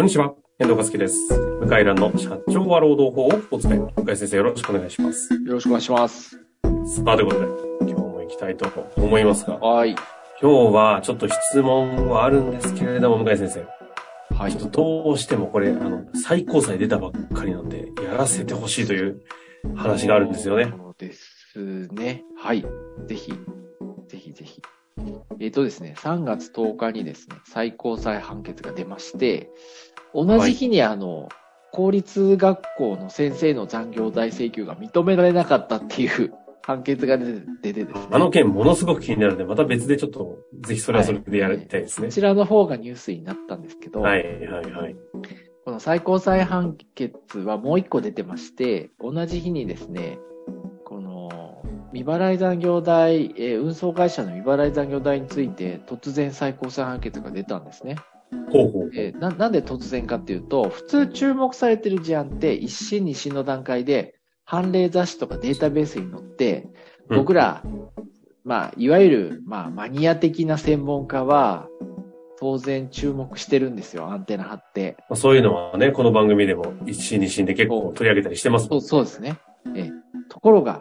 こんにちは。遠藤和樹です。向井蘭の社長は労働法をお伝え。向井先生よろしくお願いします。よろしくお願いします。さあ、ということで、今日も行きたいと思いますが、はい。今日はちょっと質問はあるんですけれども、向井先生。はいちょ。っとどうしてもこれ、あの、最高裁出たばっかりなんで、やらせてほしいという話があるんですよね。そうですね。はい。ぜひ、ぜひぜひ。えっ、とですね、3月10日にですね、最高裁判決が出まして、同じ日にあの、公立学校の先生の残業代請求が認められなかったっていう判決が出て出てですね。あの件ものすごく気になるので、また別でちょっと、ぜひそれはそれでやりたいですねこ。ちらの方がニュースになったんですけど、はい、はい、はい。この最高裁判決はもう一個出てまして、同じ日にですね、この未払い残業代、えー運送会社の未払い残業代について突然最高裁判決が出たんですね。ほうほう。えーななんで突然かっていうと、普通注目されてる事案って一審二審の段階で判例雑誌とかデータベースに載って、うん僕ら、まあ、いわゆる、まあ、マニア的な専門家は、当然注目してるんですよ、アンテナ張って。まあそういうのはね、この番組でも一審二審で結構取り上げたりしてますそうそうですね。ええところが、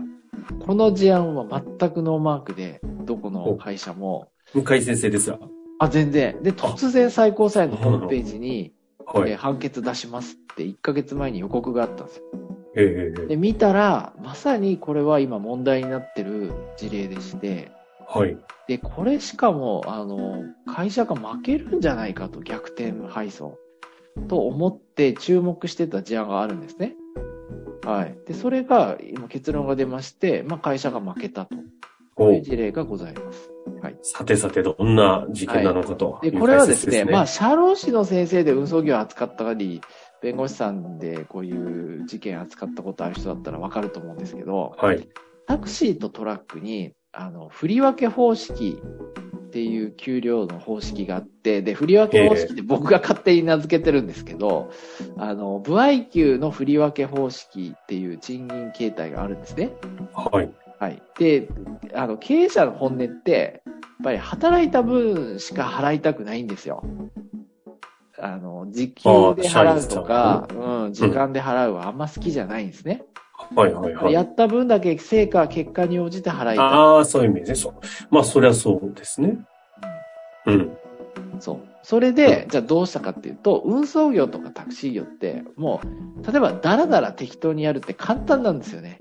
この事案は全くノーマークで、どこの会社も、向井先生ですが。あ、全然。で、突然最高裁のホームページに、はい。えー判決出しますって1ヶ月前に予告があったんですよ。ええええで、見たら、まさにこれは今問題になってる事例でして、はい。で、これしかも、あの、会社が負けるんじゃないかと、逆転配送。と思って注目してた事案があるんですね。はい。で、それが、今結論が出まして、まあ、会社が負けたとおいう事例がございます。はい。さてさて、どんな事件なのかとで、いうこれはですね、まあ、社労士の先生で運送業を扱ったり、弁護士さんでこういう事件扱ったことある人だったらわかると思うんですけど、はい。タクシーとトラックに、あの、振り分け方式っていう給料の方式があって、で、振り分け方式って僕が勝手に名付けてるんですけど、あの、部合給の振り分け方式っていう賃金形態があるんですね。はい。はい。で、あの、経営者の本音って、やっぱり働いた分しか払いたくないんですよ。あの、時給で払うとか、うん、時間で払うはあんま好きじゃないんですね。はい、はい、はい。やった分だけ成果、結果に応じて払いたい。ああ、そういう意味で。そう。まあ、そりゃそうですね。うん。そう。それで、じゃあどうしたかっていうと、運送業とかタクシー業って、もう、例えばダラダラ適当にやるって簡単なんですよね。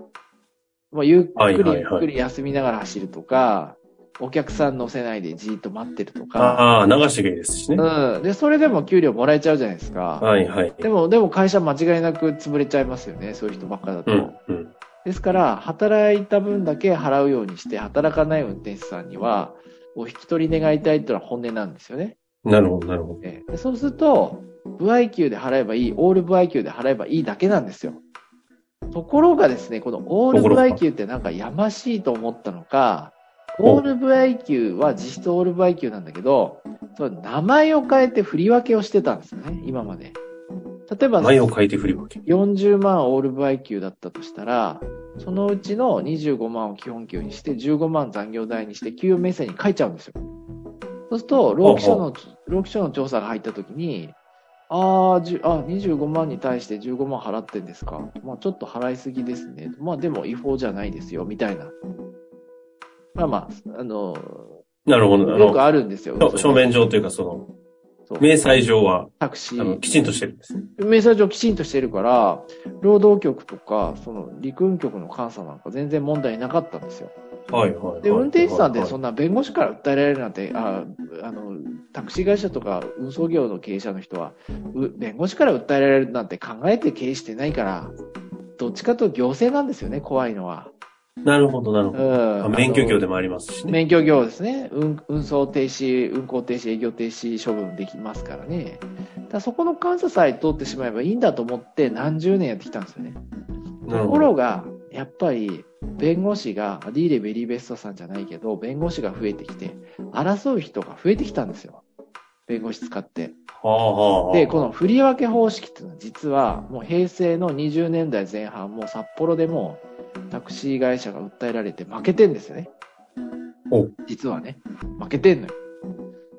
もうゆっくりはいはいはいゆっくり休みながら走るとか、お客さん乗せないでじーっと待ってるとか、ああ、流してがいいですしね。うん。で、それでも給料もらえちゃうじゃないですか。はい、はい。でも、でも会社間違いなく潰れちゃいますよね。そういう人ばっかだと。うん、うん。ですから、働いた分だけ払うようにして、働かない運転手さんには、お引き取り願いたいっていうのは本音なんですよね。なるほど、なるほど。ええでそうすると、部合給で払えばいい、オール部合給で払えばいいだけなんですよ。ところがですね、このオール部合給ってなんかやましいと思ったのか、オール部合給は実質オール部合給なんだけど、その名前を変えて振り分けをしてたんですよね、今まで。例えば、前を変えて振り分け。40万オール部合給だったとしたら、そのうちの25万を基本給にして、15万残業代にして、給与明細に書いちゃうんですよ。そうすると、労基署の、労基署の調査が入ったときに、ああ、じゅあ、25万に対して15万払ってんですか？まあ、ちょっと払いすぎですね。まあ、でも違法じゃないですよ、みたいな。まあまあ、あの、なるほど。あよくの、あるんですよ。書面上というか、その、明細上は、タクシー。きちんとしてるんですね。明細上きちんとしてるから、労働局とか、その陸運局の監査なんか全然問題なかったんですよ。はい、はい。で、はい運転手さんではいそんな弁護士から訴えられるなんて、ああの、タクシー会社とか運送業の経営者の人は、う弁護士から訴えられるなんて考えて経営してないから、どっちかと行政なんですよね、怖いのは。なるほど、なるほうど。あん。免許業でも。もありますしね。免許業ですね。運運送停止、運行停止、営業停止処分できますからね。だそこの監査さえ通ってしまえばいいんだと思って何十年やってきたんですよね。と。ころが、やっぱり、弁護士が、ディーレベリーベストさんじゃないけど、弁護士が増えてきて、争う人が増えてきたんですよ。弁護士使って。で、この振り分け方式っていうのは実は、もう平成の20年代前半、もう札幌でもタクシー会社が訴えられて負けてんですよね。お実はね。負けてんのよ。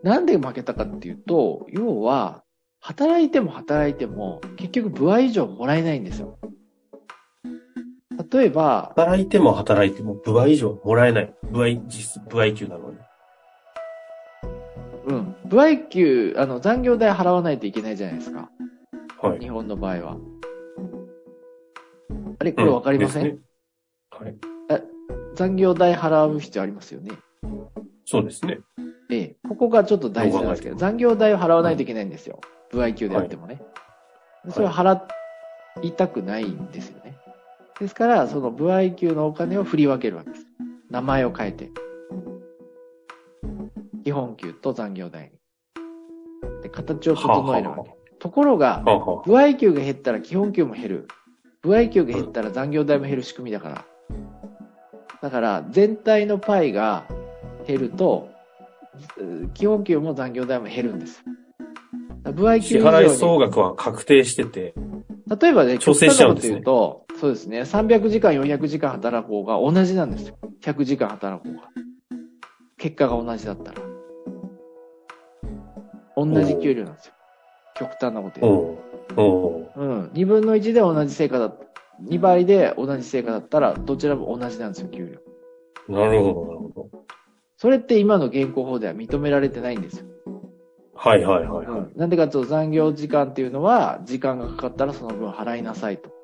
なんで負けたかっていうと、要は、働いても働いても、結局部合以上もらえないんですよ。例えば、働いても働いても、部合以上もらえない。部合、実質、部合給なのに。うん。部合給、あの、残業代払わないといけないじゃないですか。はい。日本の場合は。あれこれわかりません、うんねはい。残業代払う必要ありますよね。そうですね。ええ。ここがちょっと大事なんですけど、残業代を払わないといけないんですよ。部合給であってもね。いそれを払いたくないんですよね。ですから、その部合給のお金を振り分けるわけです。名前を変えて。基本給と残業代に。で、形を整えるわはけ。ところが、はあは部合給が減ったら基本給も減る。部合給が減ったら残業代も減る仕組みだから。だから、全体のパイが減ると、う基本給も残業代も減るんです。部合給以上に払い総額は確定してて、例えばね、調整しちゃうんですねうと、そうですね、300時間、400時間働こうが同じなんですよ。100時間働こうが。結果が同じだったら。同じ給料なんですよ。極端なこと言う。うん。2分の1で同じ成果だった。2倍で同じ成果だったら、どちらも同じなんですよ、給料。なるほど、なるほど。それって今の現行法では認められてないんですよ。はいはいはいはい。うん。なんでかというと残業時間っていうのは、時間がかかったらその分払いなさいと。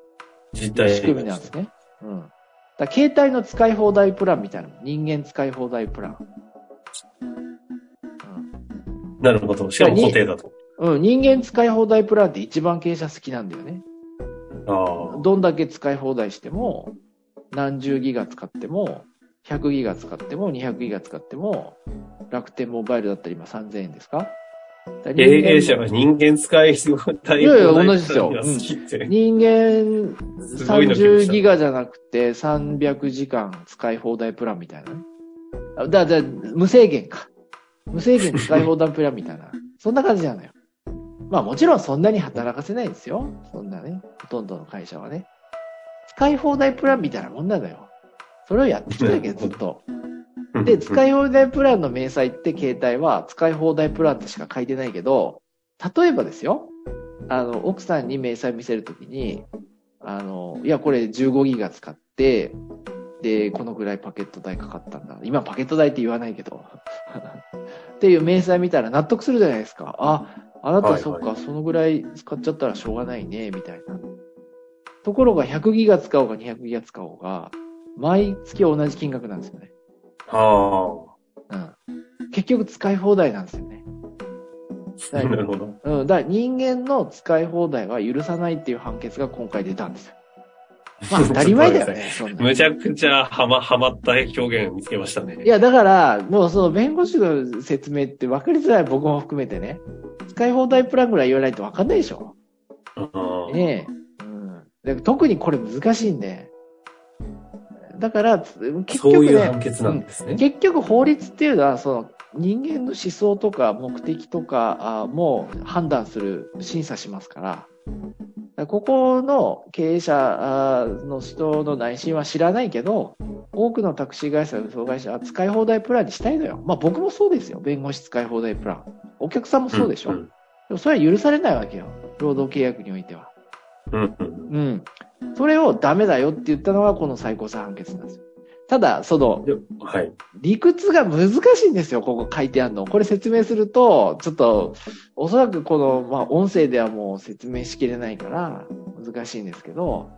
実態仕組みなんですね。うん。だ携帯の使い放題プランみたいなの。人間使い放題プラン。なるほど。しかも固定だと。うん。うん。人間使い放題プランって一番経営者好きなんだよね。ああ。どんだけ使い放題しても、何十ギガ使っても、100ギガ使っても、200ギガ使っても、楽天モバイルだったら今3000円ですか？経営者が人間使い放題いやいや同じですよが好きって。人間すごいの来ま30したギガじゃなくて300時間使い放題プランみたいなだ、だ、無制限か。無制限使い放題プランみたいな。そんな感じなのよ。まあもちろんそんなに働かせないですよ。そんなね。ほとんどの会社はね。使い放題プランみたいなもんなのよ。それをやってきたわけ、ずっと。で、使い、い放題プランの明細って携帯は使い放題プランとしか書いてないけど、例えばですよ、あの、奥さんに明細見せるときに、あの、いや、これ15ギガ使って、で、このぐらいパケット代かかったんだ。今パケット代って言わないけど。っていう明細見たら納得するじゃないですか。あ、あなたはいはいそっか、そのぐらい使っちゃったらしょうがないね、みたいな。ところが100ギガ使おうが200ギガ使おうが、毎月同じ金額なんですよね。あうん。結局使い放題なんですよね。あ。なるほど。うん。だから人間の使い放題は許さないっていう判決が今回出たんですよ。まあ当たり前だよね、そんな。むちゃくちゃはま、はまった表現を見つけましたね。いや、だから、もうその弁護士の説明って分かりづらい僕も含めてね。使い放題プランぐらい言わないと分かんないでしょ。ああねえ。うん。で特にこれ難しいんで。だから、結局そういう判ね。結局法律っていうのは、その人間の思想とか目的とかあも判断する、審査しますから、ここの経営者あの人の内心は知らないけど、多くのタクシー会社、運送会社は使い放題プランにしたいのよ。まあ僕もそうですよ。弁護士使い放題プラン。お客さんもそうでしょ。んでもそれは許されないわけよ。労働契約においては。うんうんうん。それをダメだよって言ったのがこの最高裁判決なんですよ。ただ、その、ではい。理屈が難しいんですよ、ここ書いてあるの。これ説明すると、ちょっと、おそらくこの、まあ、音声ではもう説明しきれないから、難しいんですけど、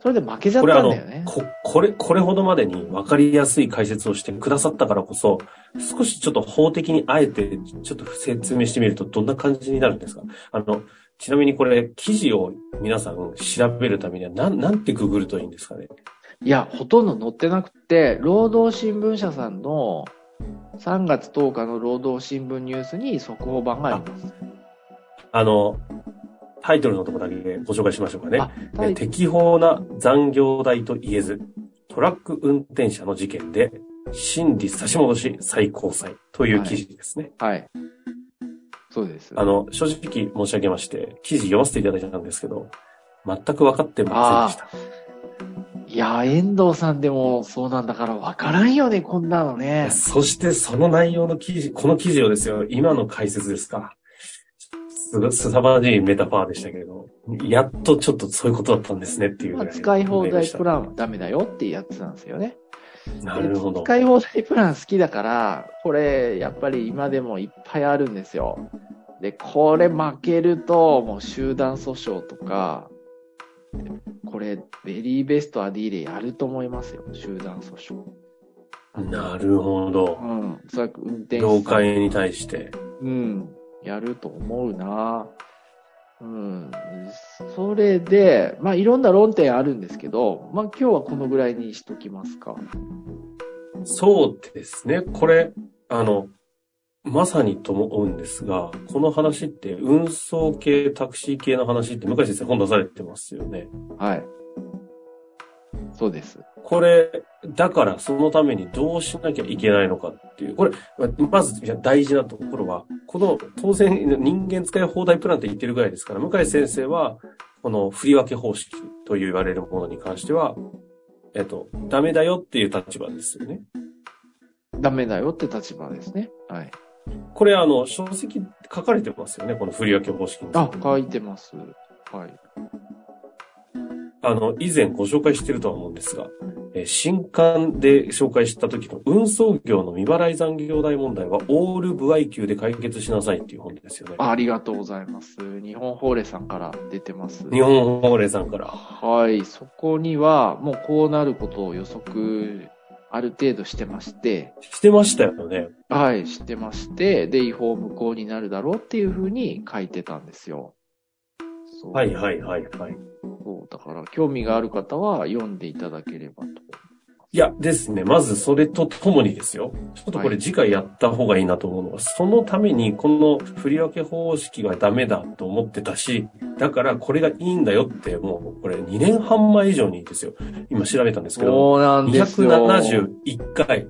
それで負けちゃったんだよね。こ、これ、これほどまでに分かりやすい解説をしてくださったからこそ、少しちょっと法的にあえて、ちょっと説明してみるとどんな感じになるんですか？あの、ちなみにこれ、記事を皆さん調べるためには、なん、なんてググるといいんですかね？いや、ほとんど載ってなくて、労働新聞社さんの3月10日の労働新聞ニュースに速報版があります。あの、タイトルのところだけご紹介しましょうかね。あ、タイ適法な残業代と言えず、トラック運転者の事件で、審理差し戻し最高裁という記事ですね。はい。そうです。あの、正直申し上げまして、記事読ませていただいたんですけど、全く分かってませんでした。いや、遠藤さんでもそうなんだから分からんよね、こんなのね。そしてその内容の記事、この記事をですよ、今の解説ですか。すすさまじいメタファーでしたけれど、やっとちょっとそういうことだったんですねっていうぐま。使い放題プランはダメだよっていうやつなんですよね。なるほど。使い放題プラン好きだから、これ、やっぱり今でもいっぱいあるんですよ。で、これ負けると、もう集団訴訟とか、これ、ベリーベストアディーでやると思いますよ、集団訴訟。なるほどう。ん。おそらく運転手業界に対して。うん。やると思うな。うん。それで、まあいろんな論点あるんですけど、まあ今日はこのぐらいにしときますか。そうですね。これ、あの、まさにと思うんですが、この話って運送系、タクシー系の話って向井先生本出されてますよね。はい。そうです。これ、だからそのためにどうしなきゃいけないのかっていう。これ、まず大事なところは、この当然人間使い放題プランって言ってるぐらいですから、向井先生は、この振り分け方式と言われるものに関しては、えっと、ダメだよっていう立場ですよね。ダメだよって立場ですね。はい。これあの、書籍書かれてますよね、この振り分け方式にあ、書いてます。はい。あの、以前ご紹介してるとは思うんですが、えー新刊で紹介した時の運送業の未払い残業代問題はオール部合級で解決しなさいっていう本ですよね。ありがとうございます。日本法令さんから出てます。日本法令さんから。はい。そこには、もうこうなることを予測、ある程度してまして、してましたよね。はい、してまして、で、違法無効になるだろうっていうふうに書いてたんですよ。そうはいはいはいはい。そう、だから、興味がある方は読んでいただければと。いやですね、まずそれとともにですよ。ちょっとこれ次回やった方がいいなと思うのは、そのためにこの振り分け方式がダメだと思ってたし、だからこれがいいんだよって、もうこれ2年半前以上にですよ。今調べたんですけど、そうなんですよ。271回。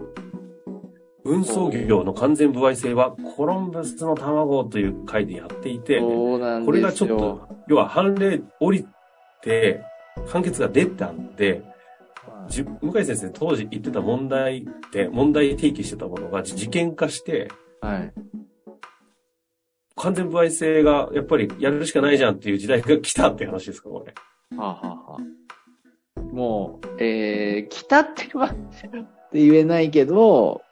運送業の完全部合制はコロンブスの卵という回でやっていて。これがちょっと、要は判例降りて、判決が出たんで、じ向井先生当時言ってた問題って、問題提起してたものが事件化して、はい。完全部合制がやっぱりやるしかないじゃんっていう時代が来たって話ですか、これ。はあ、はあはあ、もう、えー、来たっては、って言えないけど、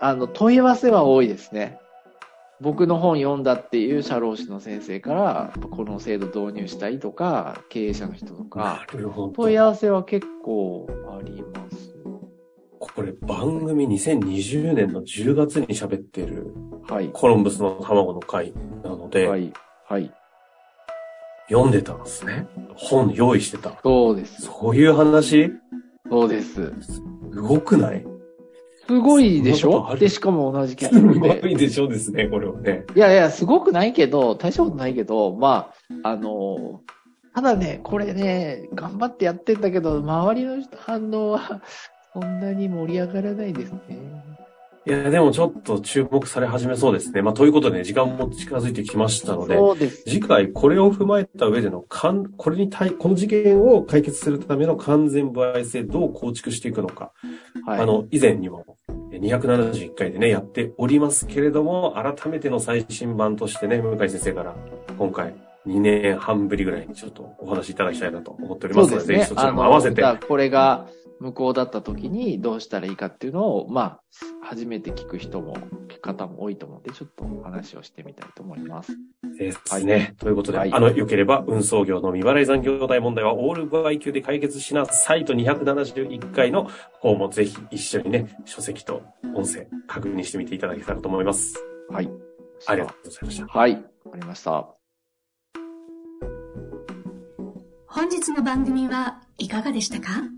あの、問い合わせは多いですね。僕の本読んだっていう社労士の先生から、この制度導入したいとか、経営者の人とか。問い合わせは結構あります。これ番組2020年の10月に喋ってるはい。コロンブスの卵の回なので、はい。はい。読んでたんですね。本用意してた。そうです。そういう話？そうです。すごくない？すごいでしょ？で、しかも同じ結す論で。ごいでしょ？うですね、これはね。いやいや、すごくないけど、大したことないけど、まあ、あの、ただね、これね、頑張ってやってんだけど、周りの反応は、そんなに盛り上がらないですね。いや、でもちょっと注目され始めそうですね。まあ、ということで、時間も近づいてきましたので、です。次回これを踏まえた上でのかん、これに対、この事件を解決するための完全部合制どう構築していくのか。はい。あの、以前にも271回でね、やっておりますけれども、改めての最新版としてね、向井先生から今回2年半ぶりぐらいにちょっとお話しいただきたいなと思っておりますので、ぜひそ。ちらも合わせてこれが無効だった時にどうしたらいいかっていうのを、まあ、初めて聞く人も、方も多いと思うんで、ちょっとお話をしてみたいと思います。ですね。ということで、はいあの、良ければ運送業の未払い残業代問題はオール部合級で解決しなさいと271回の方もぜひ一緒にね、書籍と音声確認してみていただけたらと思います。はい。ありがとうございました。はい。わかりました。本日の番組はいかがでしたか？